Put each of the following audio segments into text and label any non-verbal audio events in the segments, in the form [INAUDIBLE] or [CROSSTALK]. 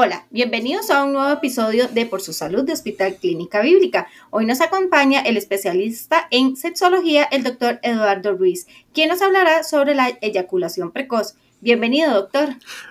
Hola, bienvenidos a un nuevo episodio de Por su Salud de Hospital Clínica Bíblica. Hoy nos acompaña el especialista en sexología, el doctor Eduardo Ruiz, quien nos hablará sobre la eyaculación precoz. Bienvenido, doctor.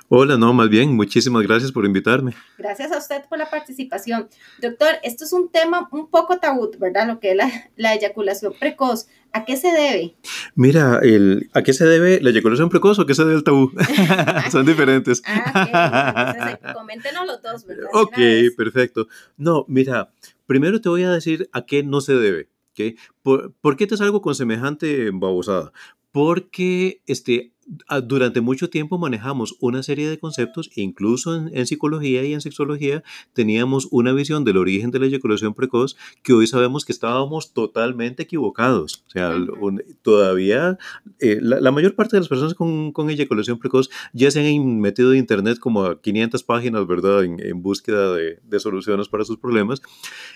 Hola, no, más bien, muchísimas gracias por invitarme. Gracias a usted por la participación. Doctor, esto es un tema un poco tabú, ¿verdad? Lo que es la, eyaculación precoz. ¿A qué se debe? Mira, el, ¿a qué se debe la eyaculación precoz o a qué se debe el tabú? [LAUGHS] Son diferentes. ah, coméntenos los dos, ¿verdad? Ok, perfecto. No, mira, primero te voy a decir a qué no se debe. ¿okay? ¿Por, ¿Por, qué te salgo con semejante babosada? Porque este, durante mucho tiempo manejamos una serie de conceptos, incluso en, psicología y en sexología teníamos una visión del origen de la eyaculación precoz que hoy sabemos que estábamos totalmente equivocados. O sea, todavía eh, la, mayor parte de las personas con, con, eyaculación precoz ya se han metido en internet como a 500 páginas, ¿verdad?, en, búsqueda de, de, soluciones para sus problemas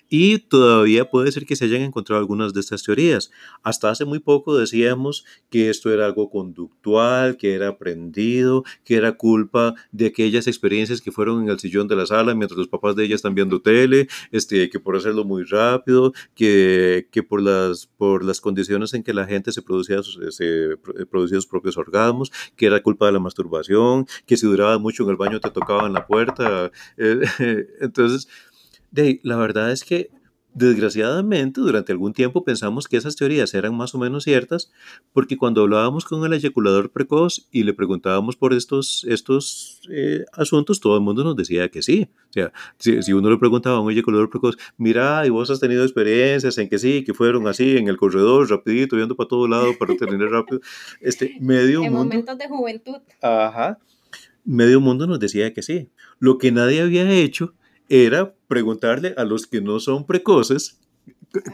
y todavía puede ser que se hayan encontrado algunas de estas teorías. Hasta hace muy poco decíamos que esto era algo conductual, que era aprendido, que era culpa de aquellas experiencias que fueron en el sillón de la sala mientras los papás de ella están viendo tele, este, que por hacerlo muy rápido, que, que por, las, por las condiciones en que la gente se producía, se producía sus propios orgasmos, que era culpa de la masturbación, que si duraba mucho en el baño te tocaban la puerta. Eh, [LAUGHS] entonces, la verdad es que Desgraciadamente, durante algún tiempo pensamos que esas teorías eran más o menos ciertas, porque cuando hablábamos con el eyaculador precoz y le preguntábamos por estos, estos eh, asuntos, todo el mundo nos decía que sí. O sea, si, uno le preguntaba a un eyaculador precoz, mira, ¿y vos has tenido experiencias en que sí, que fueron así, en el corredor, rapidito, viendo para todo lado para terminar rápido? Este, medio en momentos de juventud. Ajá. Medio mundo nos decía que sí. Lo que nadie había hecho era preguntarle a los que no son precoces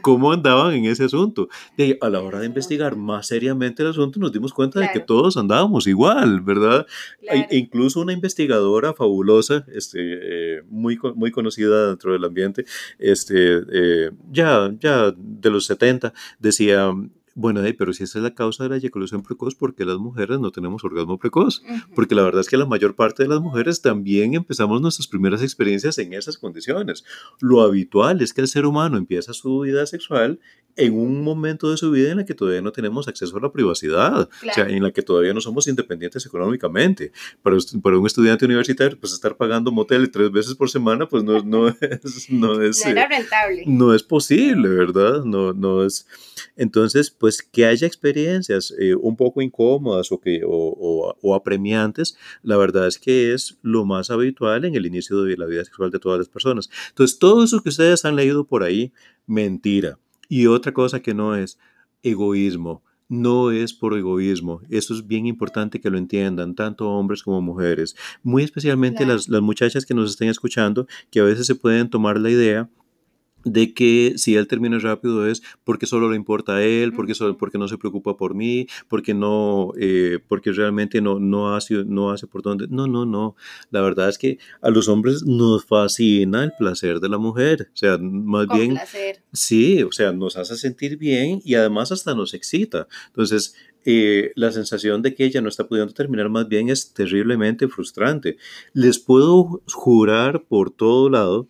cómo andaban en ese asunto. De, a la hora de investigar más seriamente el asunto, nos dimos cuenta de que todos andábamos igual, ¿verdad? E incluso una investigadora fabulosa, este, eh, muy, muy conocida dentro del ambiente, este, eh, ya, ya de los 70, decía, bueno, pero si esa es la causa de la eyaculación precoz, ¿por qué las mujeres no tenemos orgasmo precoz? Porque la verdad es que la mayor parte de las mujeres también empezamos nuestras primeras experiencias en esas condiciones. Lo habitual es que el ser humano empieza su vida sexual en un momento de su vida en la que todavía no tenemos acceso a la privacidad, o sea, en la que todavía no somos independientes económicamente. Para, para un estudiante universitario, pues estar pagando motel tres veces por semana, pues no, no [LAUGHS] es... No, [LAUGHS] es, no era rentable. No es posible, ¿verdad? No, no es... Entonces, pues que haya experiencias eh, un poco incómodas o, que, o, o, apremiantes, la verdad es que es lo más habitual en el inicio de la vida sexual de todas las personas. Entonces, todo eso que ustedes han leído por ahí, mentira. Y otra cosa que no es egoísmo. No es por egoísmo. Eso es bien importante que lo entiendan, tanto hombres como mujeres. Muy especialmente las, las muchachas que nos estén escuchando, que a veces se pueden tomar la idea de que si él termina rápido es porque solo le importa a él, porque, solo, porque no se preocupa por mí, porque no, eh, porque realmente no, no, hace, no hace por dónde. No, no, no. La verdad es que a los hombres nos fascina el placer de la mujer. O sea, más bien... Placer. Sí, o sea, nos hace sentir bien y además hasta nos excita. Entonces, eh, la sensación de que ella no está pudiendo terminar más bien es terriblemente frustrante. Les puedo jurar por todo lado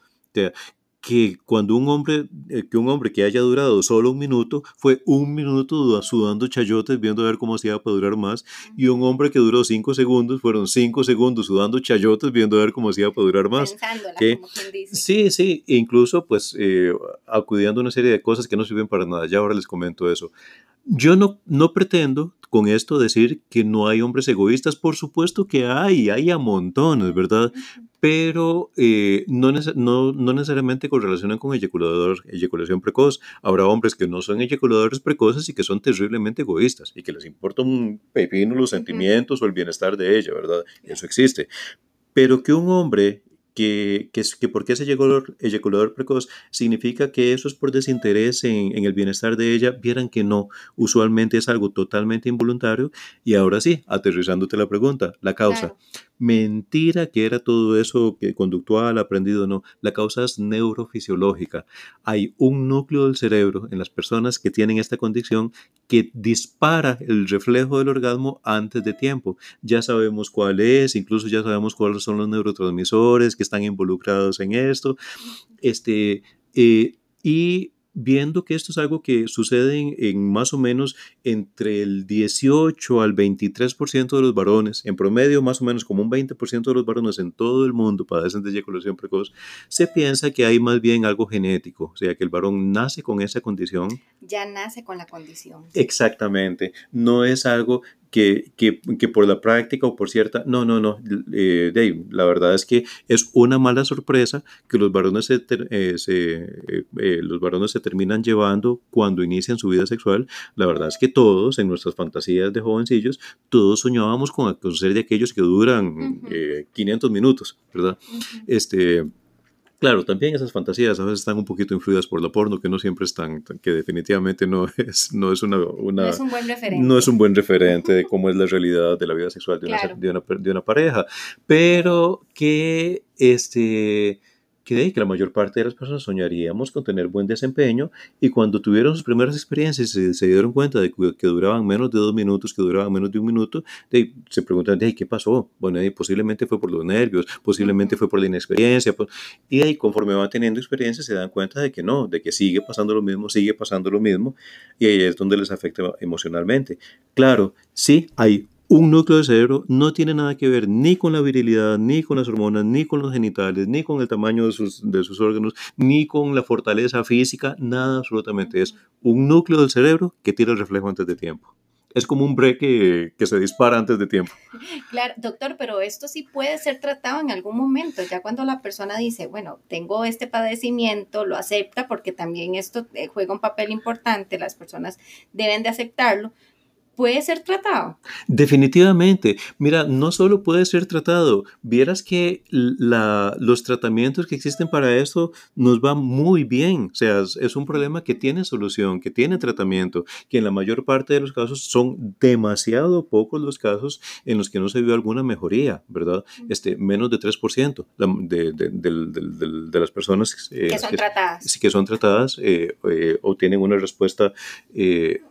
que cuando un hombre, eh, que un hombre que haya durado solo un minuto, fue un minuto sudando chayotes, viendo a ver cómo se iba a durar más, y un hombre que duró cinco segundos, fueron cinco segundos sudando chayotes, viendo a ver cómo se iba a durar más. que, como quien dice. Sí, sí, e incluso pues eh, acudiendo a una serie de cosas que no sirven para nada, ya ahora les comento eso. Yo no, no pretendo con esto decir que no hay hombres egoístas, por supuesto que hay, hay a montones, ¿verdad? Pero eh, no, no, no, necesariamente correlacionan con eyaculador, eyaculación precoz. Habrá hombres que no son eyaculadores precoces y que son terriblemente egoístas y que les importa un pepino los sentimientos o el bienestar de ella, ¿verdad? Eso existe. Pero que un hombre que, que, que porque ese eyaculador, eyaculador, precoz significa que eso es por desinterés en, en, el bienestar de ella, vieran que no, usualmente es algo totalmente involuntario. Y ahora sí, aterrizándote la pregunta, la causa. Mentira que era todo eso que conductual, aprendido, no. La causa es neurofisiológica. Hay un núcleo del cerebro en las personas que tienen esta condición que dispara el reflejo del orgasmo antes de tiempo. Ya sabemos cuál es, incluso ya sabemos cuáles son los neurotransmisores que están involucrados en esto. Este, eh, y viendo que esto es algo que sucede en, más o menos entre el 18 al 23% de los varones, en promedio más o menos como un 20% de los varones en todo el mundo padecen de eyaculación precoz, se piensa que hay más bien algo genético, o sea, que el varón nace con esa condición. Ya nace con la condición. Exactamente, no es algo que, que, que, por la práctica o por cierta... No, no, no. Eh, Dave, la verdad es que es una mala sorpresa que los varones se, eh, se eh, eh, los varones se terminan llevando cuando inician su vida sexual. La verdad es que todos, en nuestras fantasías de jovencillos, todos soñábamos con ser de aquellos que duran 500 minutos, ¿verdad? este Claro, también esas fantasías a veces están un poquito influidas por lo porno, que no siempre están, que definitivamente no [LAUGHS] es, no es una, una no es un buen referente. No es un buen referente de cómo es la realidad de la vida sexual de, una, de, una, de una pareja, pero que este que, que la mayor parte de las personas soñaríamos con tener buen desempeño y cuando tuvieron sus primeras experiencias y se, dieron cuenta de que, duraban menos de dos minutos, que duraban menos de un minuto, de, se preguntan, ¿qué pasó? Bueno, posiblemente fue por los nervios, posiblemente fue por la inexperiencia, pues, y ahí conforme van teniendo experiencia se dan cuenta de que no, de que sigue pasando lo mismo, sigue pasando lo mismo, y ahí es donde les afecta emocionalmente. Claro, sí hay un núcleo de cerebro no tiene nada que ver ni con la virilidad, ni con las hormonas, ni con los genitales, ni con el tamaño de sus, órganos, ni con la fortaleza física, nada absolutamente. Es un núcleo del cerebro que tira el reflejo antes de tiempo. Es como un breque que, se dispara antes de tiempo. [LAUGHS] Claro, doctor, pero esto sí puede ser tratado en algún momento, ya cuando la persona dice, bueno, tengo este padecimiento, lo acepta porque también esto eh, juega un papel importante, las personas deben de aceptarlo, puede ser tratado. Definitivamente. Mira, no solo puede ser tratado, vieras que la, los tratamientos que existen para esto nos van muy bien. O sea, es un problema que tiene solución, que tiene tratamiento, que en la mayor parte de los casos son demasiado pocos los casos en los que no se vio alguna mejoría, ¿verdad? Este, menos de 3% de, de, de, de, las personas eh, que son tratadas, que son tratadas eh, eh, obtienen una respuesta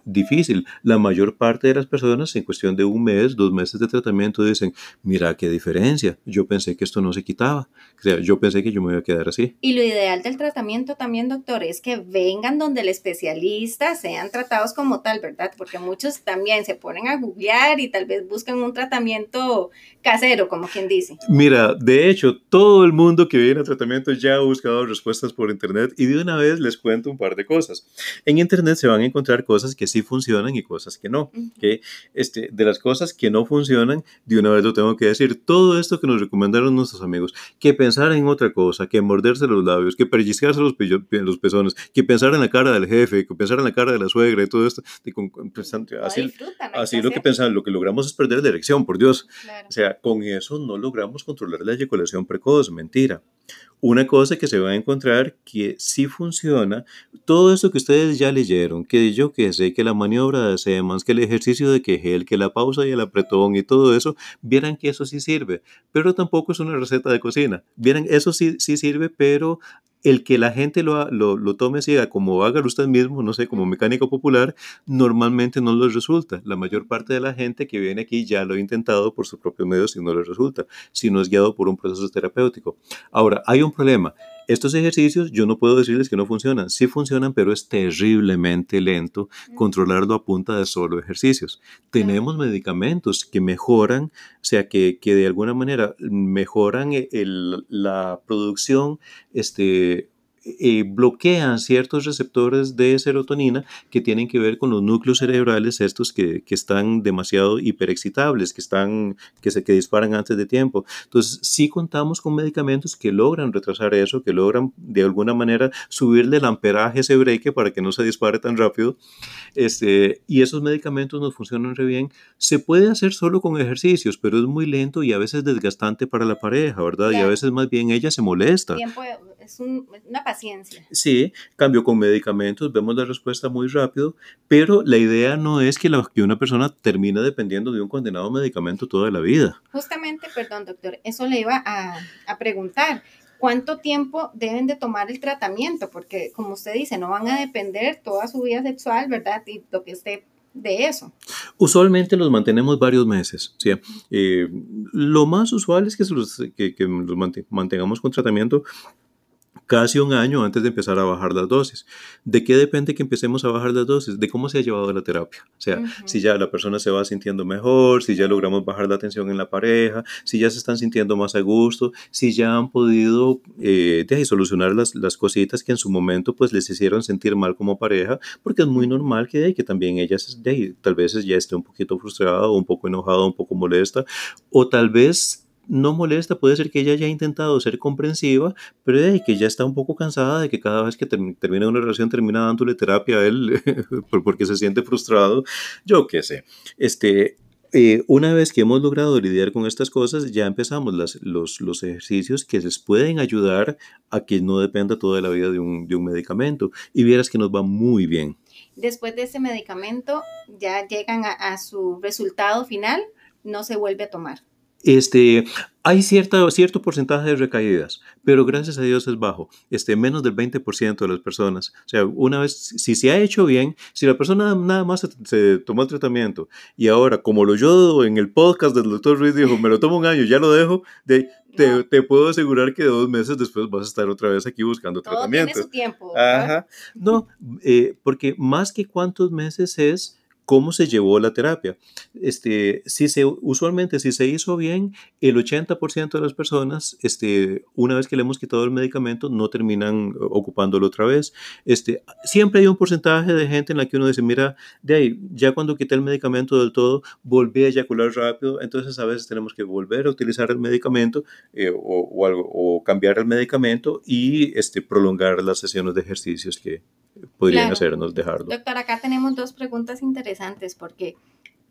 difícil. La mayor parte de las personas en cuestión de un mes, dos meses de tratamiento dicen, mira qué diferencia, yo pensé que esto no se quitaba, o sea, yo pensé que yo me iba a quedar así. Y lo ideal del tratamiento también, doctor, es que vengan donde el especialista, sean tratados como tal, ¿verdad? Porque muchos también se ponen a googlear y tal vez buscan un tratamiento casero, como quien dice. Mira, de hecho, todo el mundo que viene a tratamiento ya ha buscado respuestas por internet y de una vez les cuento un par de cosas. En internet se van a encontrar cosas que sí funcionan y cosas que no que este, de las cosas que no funcionan, de una vez lo tengo que decir, todo esto que nos recomendaron nuestros amigos, que pensar en otra cosa, que morderse los labios, que pellizcarse los, los pezones, que pensar en la cara del jefe, que pensar en la cara de la suegra y todo esto, así, así lo que pensamos, lo que logramos es perder la erección, por Dios. O sea, con eso no logramos controlar la eyaculación precoz, mentira. Una cosa que se va a encontrar que sí funciona, todo eso que ustedes ya leyeron, que yo que sé, que la maniobra de Semans, que el ejercicio de Kegel, que la pausa y el apretón y todo eso, vieran que eso sí sirve, pero tampoco es una receta de cocina. Vieran, eso sí, sí sirve, pero el que la gente lo, lo, lo tome así, como haga usted mismo, no sé, como mecánico popular, normalmente no les resulta. La mayor parte de la gente que viene aquí ya lo ha intentado por sus propios medios y no les resulta, si no es guiado por un proceso terapéutico. Ahora, hay un problema. Estos ejercicios yo no puedo decirles que no funcionan. Sí funcionan, pero es terriblemente lento controlarlo a punta de solo ejercicios. Tenemos medicamentos que mejoran, o sea, que, que de alguna manera mejoran el, la producción este, eh, bloquean ciertos receptores de serotonina que tienen que ver con los núcleos cerebrales estos que, que están demasiado hiperexcitables, que, están, que, se, que disparan antes de tiempo. Entonces, sí contamos con medicamentos que logran retrasar eso, que logran de alguna manera subirle el amperaje a ese break para que no se dispare tan rápido. Este, y esos medicamentos nos funcionan re bien. Se puede hacer solo con ejercicios, pero es muy lento y a veces desgastante para la pareja, ¿verdad? Y a veces más bien ella se molesta. Tiempo, es una paciencia. Sí, cambio con medicamentos, vemos la respuesta muy rápido, pero la idea no es que, la, que una persona termine dependiendo de un condenado medicamento toda la vida. Justamente, perdón, doctor, eso le iba a, a preguntar. ¿Cuánto tiempo deben de tomar el tratamiento? Porque, como usted dice, no van a depender toda su vida sexual, ¿verdad? Y lo que esté de eso? Usualmente los mantenemos varios meses. ¿sí? Eh, lo más usual es que, los, que, que los mantengamos con tratamiento casi un año antes de empezar a bajar las dosis. ¿De qué depende que empecemos a bajar las dosis? De cómo se ha llevado la terapia. O sea, si ya la persona se va sintiendo mejor, si ya logramos bajar la tensión en la pareja, si ya se están sintiendo más a gusto, si ya han podido eh, solucionar las, las, cositas que en su momento pues les hicieron sentir mal como pareja, porque es muy normal que, que también ella tal vez ya esté un poquito frustrada o un poco enojada, un poco molesta, o tal vez no molesta, puede ser que ella haya intentado ser comprensiva, pero de que ya está un poco cansada de que cada vez que termina una relación termina dándole terapia a él [LAUGHS] porque se siente frustrado. Yo qué sé. Este, eh, una vez que hemos logrado lidiar con estas cosas, ya empezamos las, los, los, ejercicios que les pueden ayudar a que no dependa toda la vida de un, de un medicamento. Y vieras que nos va muy bien. Después de ese medicamento, ya llegan a, a su resultado final, no se vuelve a tomar. Este, hay cierta, cierto porcentaje de recaídas, pero gracias a Dios es bajo, este, menos del 20% de las personas. O sea, una vez, si se ha hecho bien, si la persona nada más se, tomó el tratamiento y ahora, como lo yo en el podcast del doctor Ruiz dijo, me lo tomo un año, ya lo dejo, de, te, te, puedo asegurar que dos meses después vas a estar otra vez aquí buscando Todo tratamiento. Tiene su tiempo. Ajá. No, eh, porque más que cuántos meses es cómo se llevó la terapia. Este, si se, usualmente, si se hizo bien, el 80% de las personas, este, una vez que le hemos quitado el medicamento, no terminan ocupándolo otra vez. Este, siempre hay un porcentaje de gente en la que uno dice, mira, de ahí, ya cuando quité el medicamento del todo, volví a eyacular rápido, entonces a veces tenemos que volver a utilizar el medicamento eh, o, algo, o cambiar el medicamento y este, prolongar las sesiones de ejercicios que, podrían hacernos dejarlo. Doctor, acá tenemos dos preguntas interesantes porque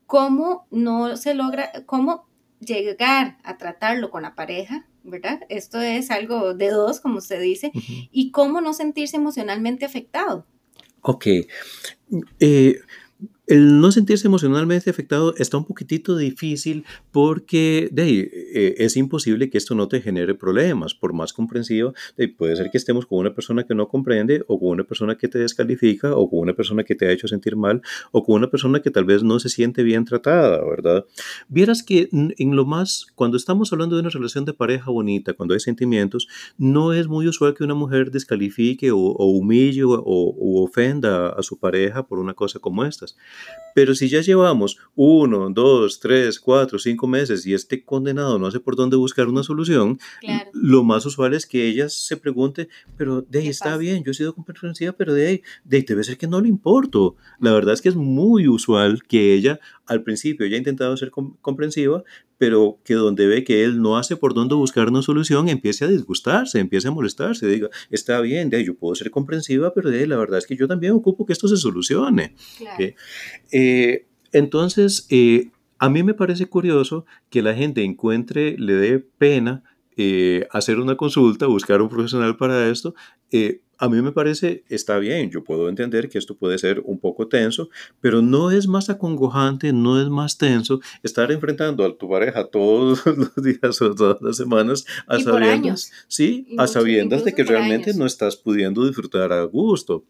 ¿cómo no se logra, cómo llegar a tratarlo con la pareja, ¿verdad? Esto es algo de dos, como usted dice, y cómo no sentirse emocionalmente afectado. Ok. Eh, el no sentirse emocionalmente afectado está un poquitito difícil porque de eh, es imposible que esto no te genere problemas. Por más comprensivo, puede ser que estemos con una persona que no comprende o con una persona que te descalifica o con una persona que te ha hecho sentir mal o con una persona que tal vez no se siente bien tratada, ¿verdad? Vieras que en lo más, cuando estamos hablando de una relación de pareja bonita, cuando hay sentimientos, no es muy usual que una mujer descalifique o, humille o, o ofenda a su pareja por una cosa como estas. Pero si ya llevamos uno, dos, tres, cuatro, cinco meses y este condenado no hace por dónde buscar una solución, lo más usual es que ella se pregunte, pero de ahí está bien, yo he sido comprensiva, pero de ahí, de ahí debe ser que no le importo. La verdad es que es muy usual que ella al principio ya ha intentado ser comprensiva, pero que donde ve que él no hace por dónde buscar una solución, empiece a disgustarse, empiece a molestarse, diga, está bien, de, yo puedo ser comprensiva, pero de, la verdad es que yo también ocupo que esto se solucione. Eh, entonces, eh, a mí me parece curioso que la gente encuentre, le dé pena eh, hacer una consulta, buscar un profesional para esto, a mí me parece, está bien, yo puedo entender que esto puede ser un poco tenso, pero no es más acongojante, no es más tenso estar enfrentando a tu pareja todos [LAUGHS] los días o todas las semanas a sabiendas, sí, a sabiendas de que realmente no estás pudiendo disfrutar a gusto.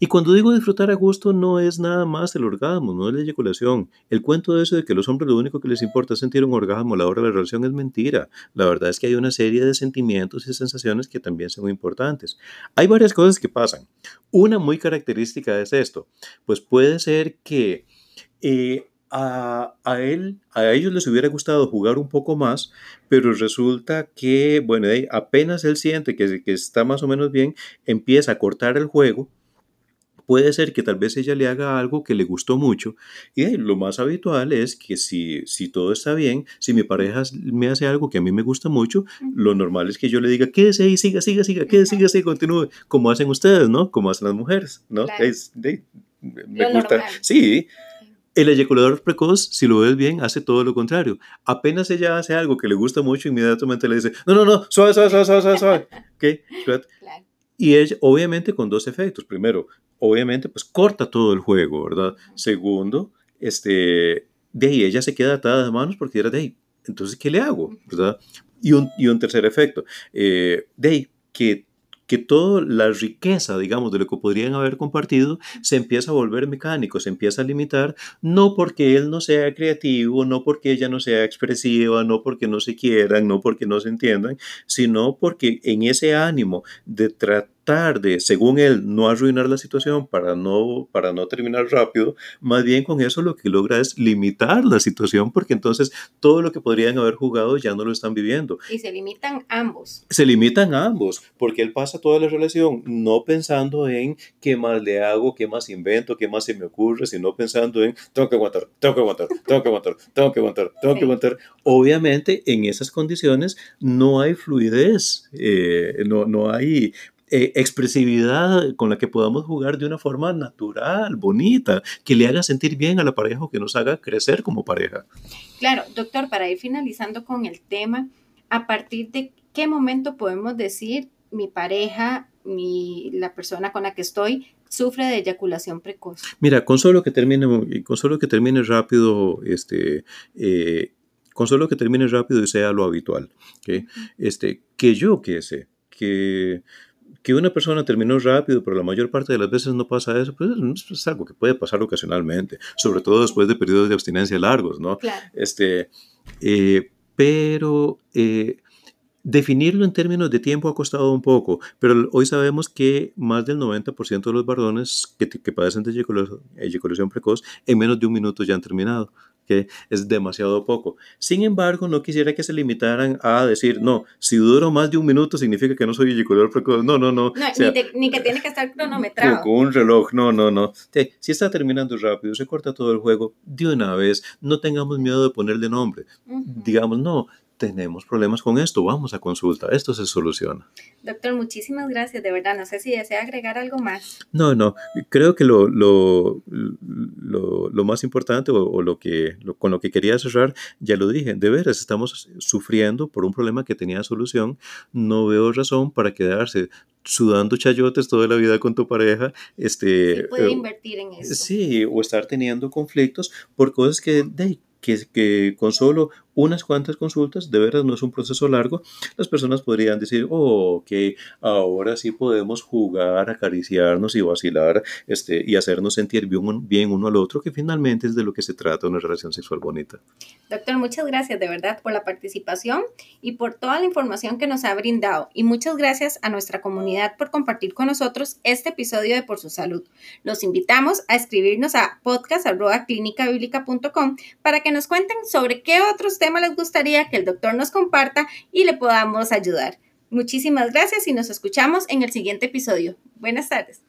Y cuando digo disfrutar a gusto no es nada más el orgasmo, no es la eyaculación. El cuento de eso de que los hombres lo único que les importa es sentir un orgasmo a la hora de la relación es mentira. La verdad es que hay una serie de sentimientos y sensaciones que también son muy importantes. Hay varias cosas que pasan. Una muy característica es esto. Pues puede ser que... Eh, a, a, él, a ellos les hubiera gustado jugar un poco más, pero resulta que, bueno, apenas él siente que está más o menos bien, empieza a cortar el juego puede ser que tal vez ella le haga algo que le gustó mucho y lo más habitual es que si, si todo está bien, si mi pareja me hace algo que a mí me gusta mucho, lo normal es que yo le diga, quédese ahí, siga, siga, siga, quédese, siga, siga, continúe, como hacen ustedes, ¿no? Como hacen las mujeres, ¿no? Es, me gusta. Sí. El eyaculador precoz, si lo ves bien, hace todo lo contrario. Apenas ella hace algo que le gusta mucho, inmediatamente le dice, no, no, no, suave, suave, suave, suave, suave. [LAUGHS] ¿Okay? Y ella, obviamente, con dos efectos. Primero, obviamente, pues corta todo el juego, ¿verdad? Segundo, este, de ella se queda atada de manos porque era de. Entonces, ¿qué le hago? ¿Verdad? Y un, y un tercer efecto, eh, que que toda la riqueza, digamos, de lo que podrían haber compartido se empieza a volver mecánico, se empieza a limitar, no porque él no sea creativo, no porque ella no sea expresiva, no porque no se quieran, no porque no se entiendan, sino porque en ese ánimo de tratar tarde, según él, no arruinar la situación para no, para no terminar rápido, más bien con eso lo que logra es limitar la situación porque entonces todo lo que podrían haber jugado ya no lo están viviendo. Y se limitan ambos. Se limitan ambos porque él pasa toda la relación no pensando en qué más le hago, qué más invento, qué más se me ocurre, sino pensando en tengo que aguantar, tengo que aguantar, tengo que aguantar, tengo que aguantar, tengo que aguantar. Obviamente en esas condiciones no hay fluidez, eh, no, no hay eh, expresividad con la que podamos jugar de una forma natural, bonita, que le haga sentir bien a la pareja o que nos haga crecer como pareja. Claro, doctor, para ir finalizando con el tema, ¿a partir de qué momento podemos decir mi pareja, mi, la persona con la que estoy, sufre de eyaculación precoz? Mira, con solo que termine, con solo que termine rápido, este, eh, con solo que termine rápido y sea lo habitual, ¿okay? este, que yo que sé, que que una persona terminó rápido, pero la mayor parte de las veces no pasa eso, pues es algo que puede pasar ocasionalmente, sobre todo después de periodos de abstinencia largos, ¿no? Este, eh, pero eh, definirlo en términos de tiempo ha costado un poco, pero hoy sabemos que más del 90% de los varones que, que padecen de eyaculación precoz en menos de un minuto ya han terminado que es demasiado poco. Sin embargo, no quisiera que se limitaran a decir, no, si duro más de un minuto significa que no soy eyaculador precoz. No, no, no. ni, que tiene que estar cronometrado. Con, un reloj, no, no, no. si está terminando rápido, se corta todo el juego de una vez, no tengamos miedo de ponerle nombre. Digamos, no, tenemos problemas con esto, vamos a consulta, esto se soluciona. Doctor, muchísimas gracias, de verdad, no sé si desea agregar algo más. No, no, creo que lo, lo, lo, más importante o, lo que, con lo que quería cerrar, ya lo dije, de veras estamos sufriendo por un problema que tenía solución, no veo razón para quedarse sudando chayotes toda la vida con tu pareja. Este, puede eh, invertir en eso. Sí, o estar teniendo conflictos por cosas que, de, que, que con solo unas cuantas consultas, de veras no es un proceso largo, las personas podrían decir, oh, ok, ahora sí podemos jugar, acariciarnos y vacilar este, y hacernos sentir bien, bien uno al otro, que finalmente es de lo que se trata una relación sexual bonita. Doctor, muchas gracias de verdad por la participación y por toda la información que nos ha brindado. Y muchas gracias a nuestra comunidad por compartir con nosotros este episodio de Por su Salud. Los invitamos a escribirnos a podcast.clinicabiblica.com para que nos cuenten sobre qué otros tema les gustaría que el doctor nos comparta y le podamos ayudar. Muchísimas gracias y nos escuchamos en el siguiente episodio. Buenas tardes.